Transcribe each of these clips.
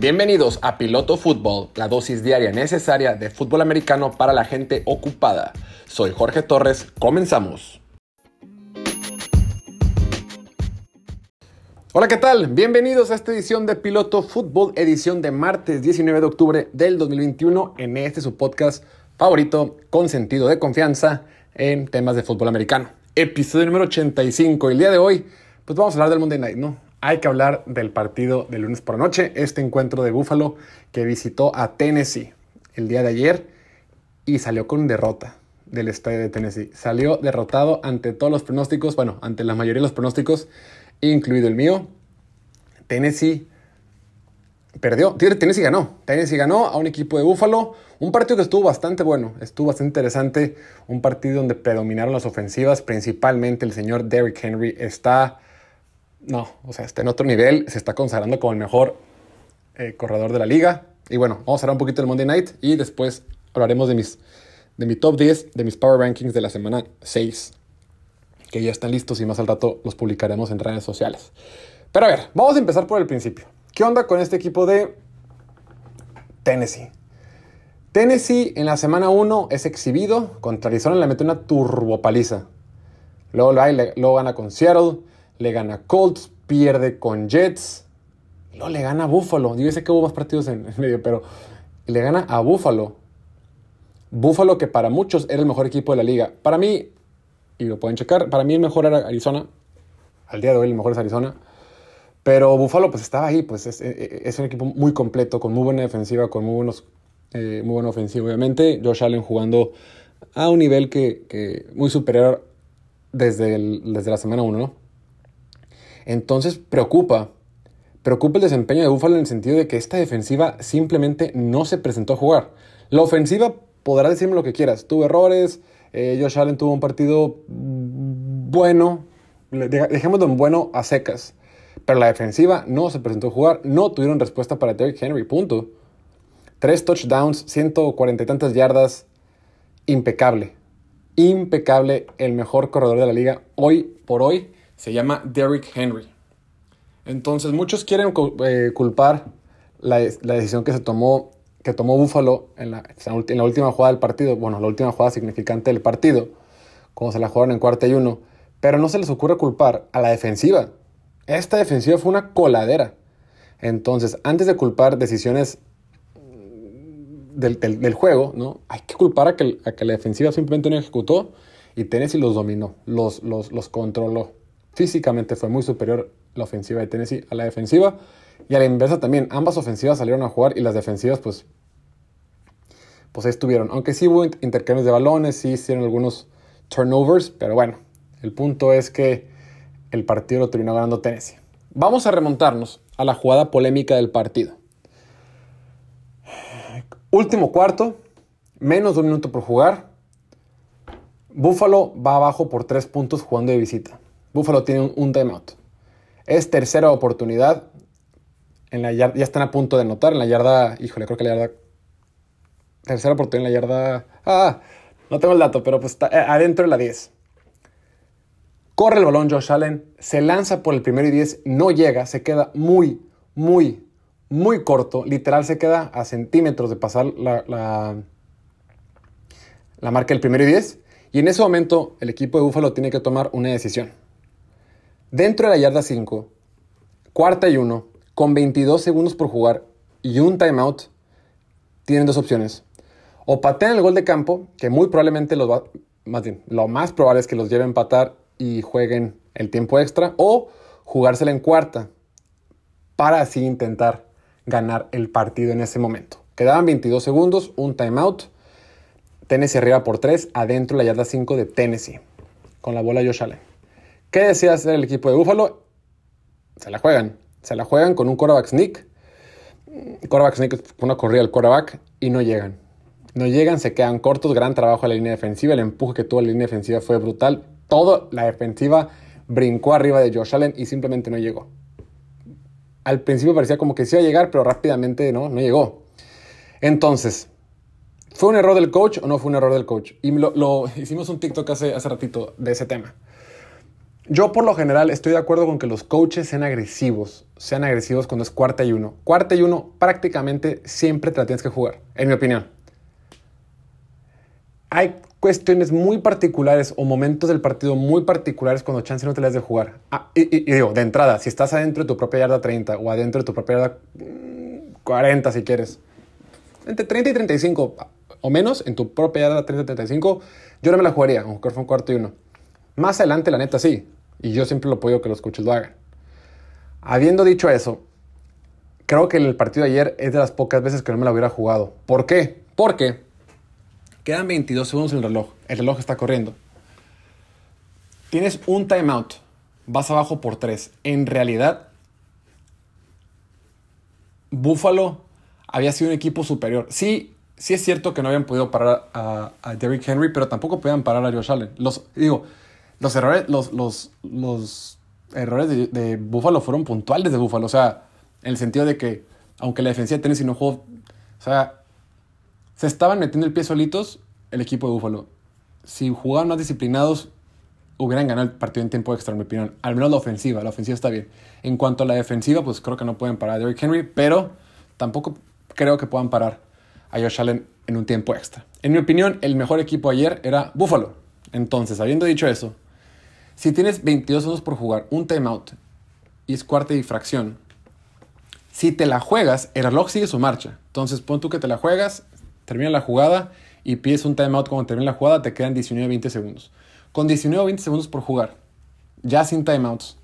Bienvenidos a Piloto Fútbol, la dosis diaria necesaria de fútbol americano para la gente ocupada. Soy Jorge Torres, comenzamos. Hola, ¿qué tal? Bienvenidos a esta edición de Piloto Fútbol, edición de martes 19 de octubre del 2021, en este su podcast favorito con sentido de confianza en temas de fútbol americano. Episodio número 85. El día de hoy, pues vamos a hablar del Monday Night, ¿no? Hay que hablar del partido de lunes por noche, este encuentro de Buffalo que visitó a Tennessee el día de ayer y salió con derrota del estadio de Tennessee. Salió derrotado ante todos los pronósticos, bueno, ante la mayoría de los pronósticos, incluido el mío. Tennessee perdió, Tennessee ganó, Tennessee ganó a un equipo de Buffalo, un partido que estuvo bastante bueno, estuvo bastante interesante, un partido donde predominaron las ofensivas, principalmente el señor Derrick Henry está no, o sea, está en otro nivel, se está consagrando como el mejor eh, corredor de la liga. Y bueno, vamos a hablar un poquito del Monday Night y después hablaremos de mis de mi top 10, de mis Power Rankings de la semana 6, que ya están listos y más al rato los publicaremos en redes sociales. Pero a ver, vamos a empezar por el principio. ¿Qué onda con este equipo de Tennessee? Tennessee en la semana 1 es exhibido contra Arizona, le mete una turbopaliza. Luego, luego gana con Seattle, le gana Colts, pierde con Jets, luego le gana a Buffalo. Yo sé que hubo más partidos en, medio, pero le gana a Buffalo. Buffalo que para muchos era el mejor equipo de la liga. Para mí, y lo pueden checar, para mí el mejor era Arizona. Al día de hoy el mejor es Arizona. Pero Buffalo pues estaba ahí, pues es, un equipo muy completo, con muy buena defensiva, con muy, buenos, eh, muy buena ofensiva obviamente. Josh Allen jugando a un nivel que, muy superior desde, desde la semana 1, ¿no? Entonces preocupa, preocupa el desempeño de Buffalo en el sentido de que esta defensiva simplemente no se presentó a jugar. La ofensiva podrá decirme lo que quieras, tuvo errores, eh, Josh Allen tuvo un partido bueno, dejémoslo en bueno a secas. Pero la defensiva no se presentó a jugar, no tuvieron respuesta para Derrick Henry, punto. Tres touchdowns, 140 y tantas yardas, impecable. Impecable, el mejor corredor de la liga hoy por hoy se llama Derrick Henry. Entonces muchos quieren eh, culpar la, decisión que se tomó, que tomó Buffalo en la, última jugada del partido, bueno, la última jugada significante del partido, como se la jugaron en cuarta y uno, pero no se les ocurre culpar a la defensiva. Esta defensiva fue una coladera. Entonces, antes de culpar decisiones del, juego, ¿no? Hay que culpar a que, a que, la defensiva simplemente no ejecutó y Tennessee los dominó, los, los, los controló. Físicamente fue muy superior la ofensiva de Tennessee a la defensiva. Y a la inversa también, ambas ofensivas salieron a jugar y las defensivas pues, pues ahí estuvieron. Aunque sí hubo intercambios de balones, sí hicieron algunos turnovers, pero bueno, el punto es que el partido lo terminó ganando Tennessee. Vamos a remontarnos a la jugada polémica del partido. Último cuarto, menos de un minuto por jugar. Buffalo va abajo por tres puntos jugando de visita. Buffalo tiene un, timeout. Es tercera oportunidad. En la ya están a punto de anotar. En la yarda, híjole, creo que la yarda. Tercera oportunidad en la yarda. Ah, no tengo el dato, pero pues está eh, adentro de la 10. Corre el balón Josh Allen, se lanza por el primero y 10, no llega, se queda muy, muy, muy corto. Literal se queda a centímetros de pasar la, la, la marca del primero y 10. Y en ese momento el equipo de Buffalo tiene que tomar una decisión. Dentro de la yarda 5, cuarta y uno, con 22 segundos por jugar y un timeout, tienen dos opciones. O patean el gol de campo, que muy probablemente los va, más bien, lo más probable es que los lleven a empatar y jueguen el tiempo extra, o jugársela en cuarta para así intentar ganar el partido en ese momento. Quedaban 22 segundos, un timeout. Tennessee arriba por 3, adentro la yarda 5 de Tennessee, con la bola Josh Allen. ¿Qué decía hacer el equipo de Buffalo? Se la juegan. Se la juegan con un quarterback sneak. Quarterback sneak una corrida al quarterback y no llegan. No llegan, se quedan cortos. Gran trabajo a la línea defensiva. El empuje que tuvo la línea defensiva fue brutal. Todo la defensiva brincó arriba de Josh Allen y simplemente no llegó. Al principio parecía como que sí iba a llegar, pero rápidamente no, no llegó. Entonces, ¿fue un error del coach o no fue un error del coach? Y lo, hicimos un TikTok hace, hace ratito de ese tema. Yo por lo general estoy de acuerdo con que los coaches sean agresivos, sean agresivos cuando es cuarta y uno. Cuarta y uno prácticamente siempre te la tienes que jugar, en mi opinión. Hay cuestiones muy particulares o momentos del partido muy particulares cuando chance no te las de jugar. Ah, y, digo, de entrada, si estás adentro de tu propia yarda 30 o adentro de tu propia yarda 40 mm, si quieres, entre 30 y 35 o menos en tu propia yarda 30 y 35, yo no me la jugaría, aunque fue un cuarto y uno. Más adelante, la neta, sí. Y yo siempre lo apoyo que los coaches lo hagan. Habiendo dicho eso, creo que el partido de ayer es de las pocas veces que no me la hubiera jugado. ¿Por qué? Porque quedan 22 segundos en el reloj. El reloj está corriendo. Tienes un timeout. Vas abajo por 3. En realidad, Buffalo había sido un equipo superior. Sí, sí es cierto que no habían podido parar a, Derrick Henry, pero tampoco podían parar a Josh Allen. Los, digo, los errores, los, los, los errores de, de, Buffalo fueron puntuales de Buffalo. O sea, en el sentido de que, aunque la defensa de Tennessee no jugó, o sea, se estaban metiendo el pie solitos el equipo de Buffalo. Si jugaban más disciplinados, hubieran ganado el partido en tiempo extra, en mi opinión. Al menos la ofensiva, la ofensiva está bien. En cuanto a la defensiva, pues creo que no pueden parar a Derrick Henry, pero tampoco creo que puedan parar a Josh Allen en un tiempo extra. En mi opinión, el mejor equipo ayer era Buffalo. Entonces, habiendo dicho eso, si tienes 22 segundos por jugar, un timeout y es cuarta difracción, si te la juegas, el reloj sigue su marcha. Entonces, pon tú que te la juegas, termina la jugada y pides un timeout cuando termina la jugada, te quedan 19-20 segundos. Con 19 o 20 segundos por jugar, ya sin timeouts,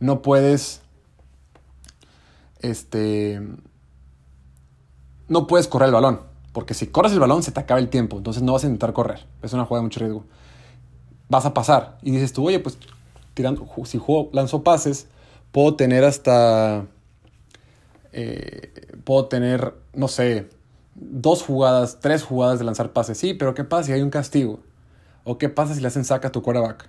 no puedes. Este. No puedes correr el balón. Porque si corres el balón, se te acaba el tiempo. Entonces no vas a intentar correr. Es una jugada de mucho riesgo vas a pasar. Y dices tú, oye, pues tirando, si juego, lanzo pases, puedo tener hasta, eh, puedo tener, no sé, dos jugadas, tres jugadas de lanzar pases. Sí, pero ¿qué pasa si hay un castigo? ¿O qué pasa si le hacen saca a tu quarterback?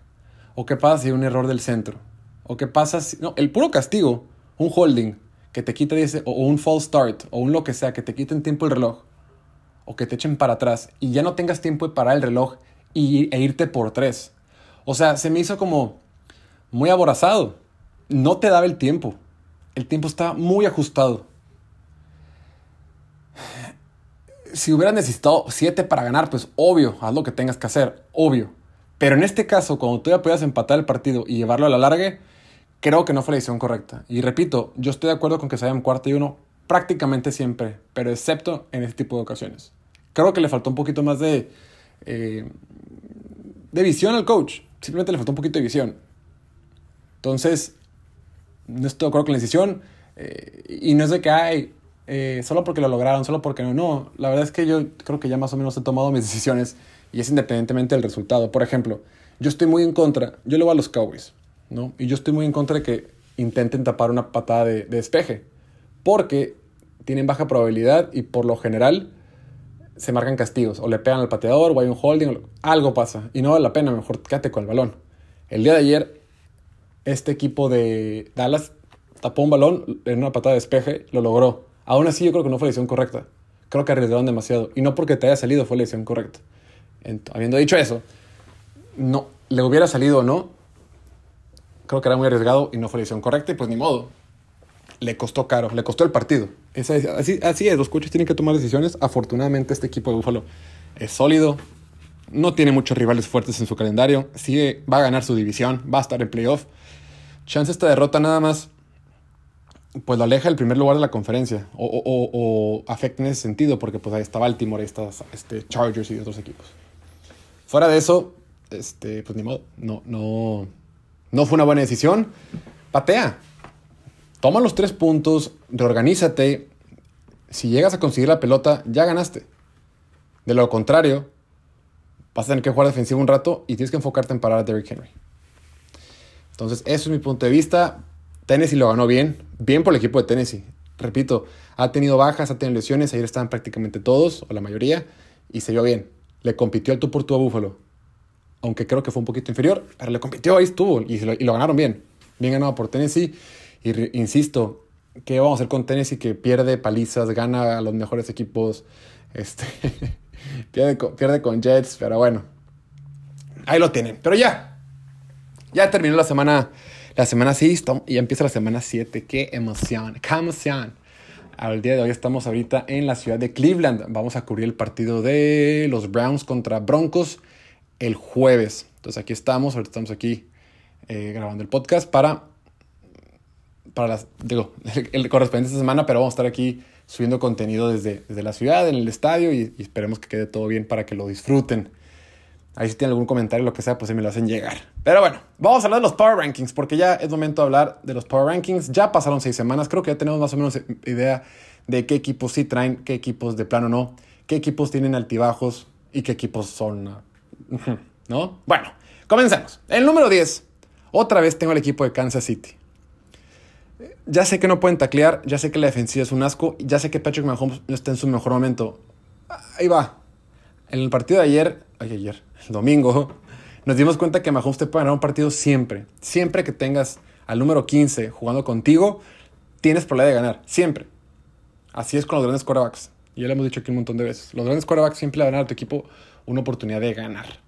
¿O qué pasa si hay un error del centro? ¿O qué pasa si... No, el puro castigo, un holding, que te quita, dice, o un false start, o un lo que sea, que te quiten tiempo el reloj, o que te echen para atrás, y ya no tengas tiempo de parar el reloj y, e irte por tres. O sea, se me hizo como muy aborazado. No te daba el tiempo. El tiempo está muy ajustado. Si hubieras necesitado siete para ganar, pues obvio, haz lo que tengas que hacer, obvio. Pero en este caso, cuando tú ya puedas empatar el partido y llevarlo a la larga, creo que no fue la decisión correcta. Y repito, yo estoy de acuerdo con que se en cuarto y uno prácticamente siempre, pero excepto en este tipo de ocasiones. Creo que le faltó un poquito más de, eh, de visión al coach. Simplemente le faltó un poquito de visión. Entonces, no estoy de acuerdo con la decisión. Eh, y no es de que, hay eh, solo porque lo lograron, solo porque no. No, la verdad es que yo creo que ya más o menos he tomado mis decisiones y es independientemente del resultado. Por ejemplo, yo estoy muy en contra, yo le voy a los Cowboys, ¿no? Y yo estoy muy en contra de que intenten tapar una patada de, de despeje, porque tienen baja probabilidad y por lo general se marcan castigos, o le pegan al pateador, o hay un holding, algo pasa, y no vale la pena, mejor quédate con el balón. El día de ayer, este equipo de Dallas tapó un balón en una patada de despeje, lo logró. Aún así, yo creo que no fue la decisión correcta. Creo que arriesgaron demasiado, y no porque te haya salido fue la decisión correcta. habiendo dicho eso, no, le hubiera salido o no, creo que era muy arriesgado y no fue la decisión correcta, y pues ni modo le costó caro, le costó el partido. así, así es, los coaches tienen que tomar decisiones. Afortunadamente este equipo de Búfalo es sólido, no tiene muchos rivales fuertes en su calendario, sigue, va a ganar su división, va a estar en playoff. Chance esta derrota nada más, pues lo aleja del primer lugar de la conferencia, o, afecta en ese sentido, porque pues ahí está Baltimore, ahí está este, Chargers y otros equipos. Fuera de eso, este, pues ni modo, no, no, no fue una buena decisión. Patea, Toma los tres puntos, reorganízate. Si llegas a conseguir la pelota, ya ganaste. De lo contrario, vas a tener que jugar defensivo un rato y tienes que enfocarte en parar a Derrick Henry. Entonces, eso es mi punto de vista. Tennessee lo ganó bien, bien por el equipo de Tennessee. Repito, ha tenido bajas, ha tenido lesiones, ayer estaban prácticamente todos, o la mayoría, y se vio bien. Le compitió el tú por tú a Buffalo. Aunque creo que fue un poquito inferior, pero le compitió, ahí estuvo, y lo ganaron bien. Bien ganado por Tennessee. Insisto, ¿qué vamos a hacer con Tennessee que pierde palizas, gana a los mejores equipos? Este, pierde, con, pierde con Jets, pero bueno. Ahí lo tienen. Pero ya. Ya terminó la semana, la semana 6 y ya empieza la semana 7. ¡Qué emoción! ¡Qué emoción! Al día de hoy estamos ahorita en la ciudad de Cleveland. Vamos a cubrir el partido de los Browns contra Broncos el jueves. Entonces aquí estamos, ahorita estamos aquí eh, grabando el podcast para, para las, digo, el, correspondiente esta semana, pero vamos a estar aquí subiendo contenido desde, desde la ciudad, en el estadio y, esperemos que quede todo bien para que lo disfruten. Ahí si tienen algún comentario, lo que sea, pues se me lo hacen llegar. Pero bueno, vamos a hablar de los Power Rankings, porque ya es momento de hablar de los Power Rankings. Ya pasaron seis semanas, creo que ya tenemos más o menos idea de qué equipos sí traen, qué equipos de plano no, qué equipos tienen altibajos y qué equipos son... ¿No? Bueno, comencemos. El número 10, otra vez tengo el equipo de Kansas City. Ya sé que no pueden taclear, ya sé que la defensiva es un asco, ya sé que Patrick Mahomes no está en su mejor momento. Ahí va. En el partido de ayer, ay, ayer, el domingo, nos dimos cuenta que Mahomes te puede ganar un partido siempre. Siempre que tengas al número 15 jugando contigo, tienes probabilidad de ganar. Siempre. Así es con los grandes quarterbacks. Y ya lo hemos dicho aquí un montón de veces. Los grandes quarterbacks siempre le van a dar a tu equipo una oportunidad de ganar.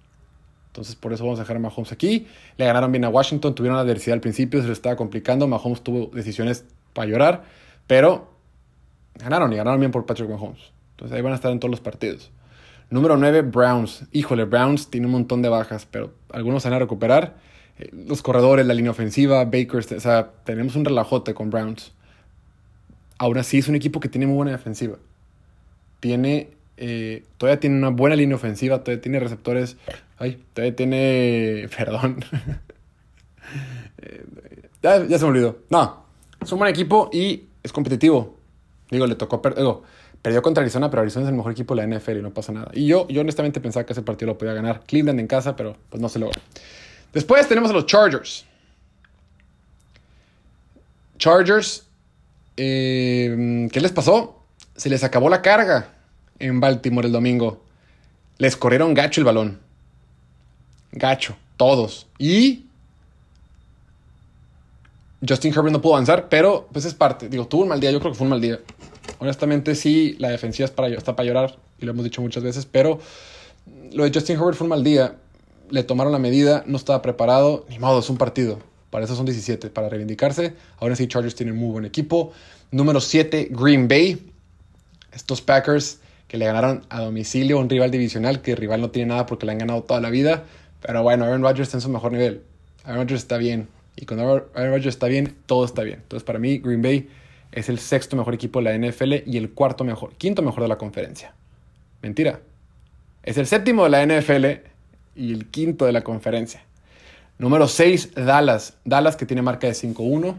Entonces, por eso vamos a dejar a Mahomes aquí. Le ganaron bien a Washington, tuvieron la adversidad al principio, se le estaba complicando. Mahomes tuvo decisiones para llorar, pero ganaron y ganaron bien por Patrick Mahomes. Entonces, ahí van a estar en todos los partidos. Número 9, Browns. Híjole, Browns tiene un montón de bajas, pero algunos van a recuperar. Eh, los corredores, la línea ofensiva, Baker, o sea, tenemos un relajote con Browns. Aún así es un equipo que tiene muy buena defensiva. Tiene, eh, todavía tiene una buena línea ofensiva, todavía tiene receptores. Ay, todavía tiene, perdón. Eh, ya, se me olvidó. No, es un buen equipo y es competitivo. Digo, le tocó, digo, Perdió contra Arizona, pero Arizona es el mejor equipo de la NFL y no pasa nada. Y yo, yo honestamente pensaba que ese partido lo podía ganar Cleveland en casa, pero pues no se logró. Después tenemos a los Chargers. Chargers, eh, ¿qué les pasó? Se les acabó la carga en Baltimore el domingo. Les corrieron gacho el balón. Gacho, todos. Y Justin Herbert no pudo avanzar, pero pues es parte. Digo, tuvo un mal día, yo creo que fue un mal día. Honestamente, sí, la defensiva es para, está para llorar, y lo hemos dicho muchas veces, pero lo de Justin Herbert fue un mal día. Le tomaron la medida, no estaba preparado, ni modo, es un partido. Para eso son 17, para reivindicarse. Ahora sí, Chargers tienen muy buen equipo. Número 7, Green Bay. Estos Packers que le ganaron a domicilio a un rival divisional, que el rival no tiene nada porque le han ganado toda la vida. Pero bueno, Aaron Rodgers está en su mejor nivel. Aaron Rodgers está bien. Y cuando Aaron Rodgers está bien, todo está bien. Entonces, para mí, Green Bay es el sexto mejor equipo de la NFL y el cuarto mejor, quinto mejor de la conferencia. Mentira. Es el séptimo de la NFL y el quinto de la conferencia. Número 6, Dallas. Dallas que tiene marca de 5-1.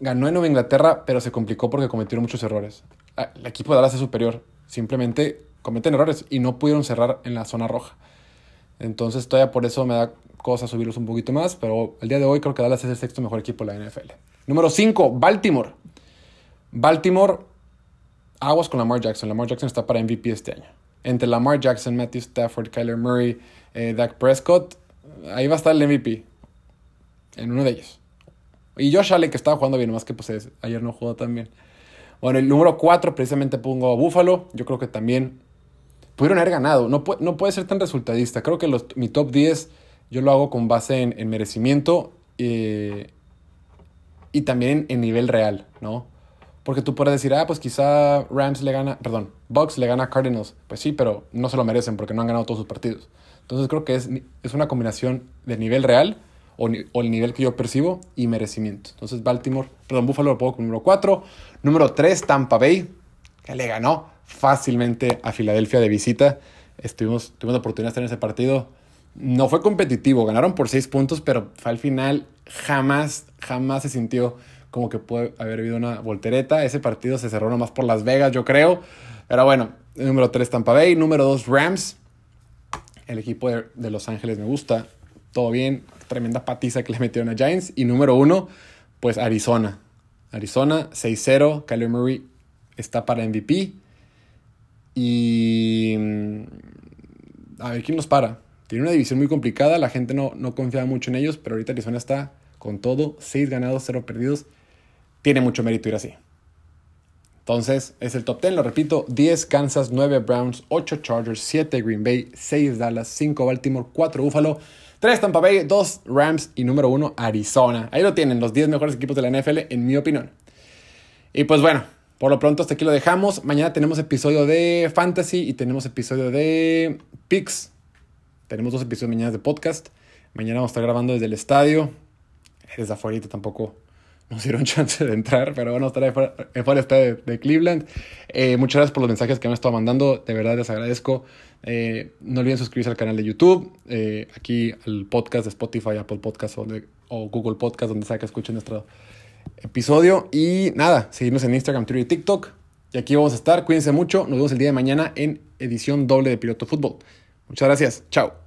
Ganó en Nueva Inglaterra, pero se complicó porque cometieron muchos errores. Ah, el equipo de Dallas es superior. Simplemente cometen errores y no pudieron cerrar en la zona roja. Entonces todavía por eso me da cosa subirlos un poquito más, pero el día de hoy creo que Dallas es el sexto mejor equipo de la NFL. Número 5, Baltimore. Baltimore, aguas con Lamar Jackson. Lamar Jackson está para MVP este año. Entre Lamar Jackson, Matthew Stafford, Kyler Murray, eh, Dak Prescott, ahí va a estar el MVP. En uno de ellos. Y Josh Allen, que estaba jugando bien, más que pues ayer no jugó tan bien. Bueno, el número 4 precisamente pongo a Buffalo. Yo creo que también pudieron haber ganado. No, no puede ser tan resultadista. Creo que mi top 10 yo lo hago con base en, merecimiento eh, y también en nivel real, ¿no? Porque tú puedes decir, ah, pues quizá Rams le gana, perdón, Bucks le gana a Cardinals. Pues sí, pero no se lo merecen porque no han ganado todos sus partidos. Entonces creo que es, es una combinación de nivel real o, el nivel que yo percibo y merecimiento. Entonces Baltimore, perdón, Buffalo lo pongo como número 4. Número 3, Tampa Bay, que le ganó fácilmente a Filadelfia de visita. Estuvimos, tuvimos la oportunidad de estar en ese partido. No fue competitivo, ganaron por 6 puntos, pero al final jamás, jamás se sintió como que puede haber habido una voltereta. Ese partido se cerró nomás por Las Vegas, yo creo. Pero bueno, número 3 Tampa Bay, número 2 Rams. El equipo de, de, Los Ángeles me gusta. Todo bien, tremenda patiza que le metieron a Giants. Y número 1, pues Arizona. Arizona 6-0, Kyler Murray está para MVP. Y mm, a ver quién nos para. Tiene una división muy complicada, la gente no, no confiaba mucho en ellos, pero ahorita Arizona está con todo, 6 ganados, 0 perdidos. Tiene mucho mérito ir así. Entonces, es el top 10, lo repito, 10 Kansas, 9 Browns, 8 Chargers, 7 Green Bay, 6 Dallas, 5 Baltimore, 4 Buffalo, 3 Tampa Bay, 2 Rams y número 1 Arizona. Ahí lo tienen, los 10 mejores equipos de la NFL, en mi opinión. Y pues bueno, por lo pronto hasta aquí lo dejamos. Mañana tenemos episodio de Fantasy y tenemos episodio de Pix. Tenemos dos episodios mañana de podcast. Mañana vamos a estar grabando desde el estadio. Desde afuera tampoco nos dieron chance de entrar, pero bueno, estar en fuera de, de, Cleveland. Eh, muchas gracias por los mensajes que me han estado mandando, de verdad les agradezco. Eh, no olviden suscribirse al canal de YouTube, eh, aquí al podcast de Spotify, Apple Podcast o, o, Google Podcast, donde sea que escuchen nuestro episodio. Y nada, seguirnos en Instagram, Twitter y TikTok. Y aquí vamos a estar, cuídense mucho, nos vemos el día de mañana en edición doble de Piloto Fútbol. Muchas gracias, chao.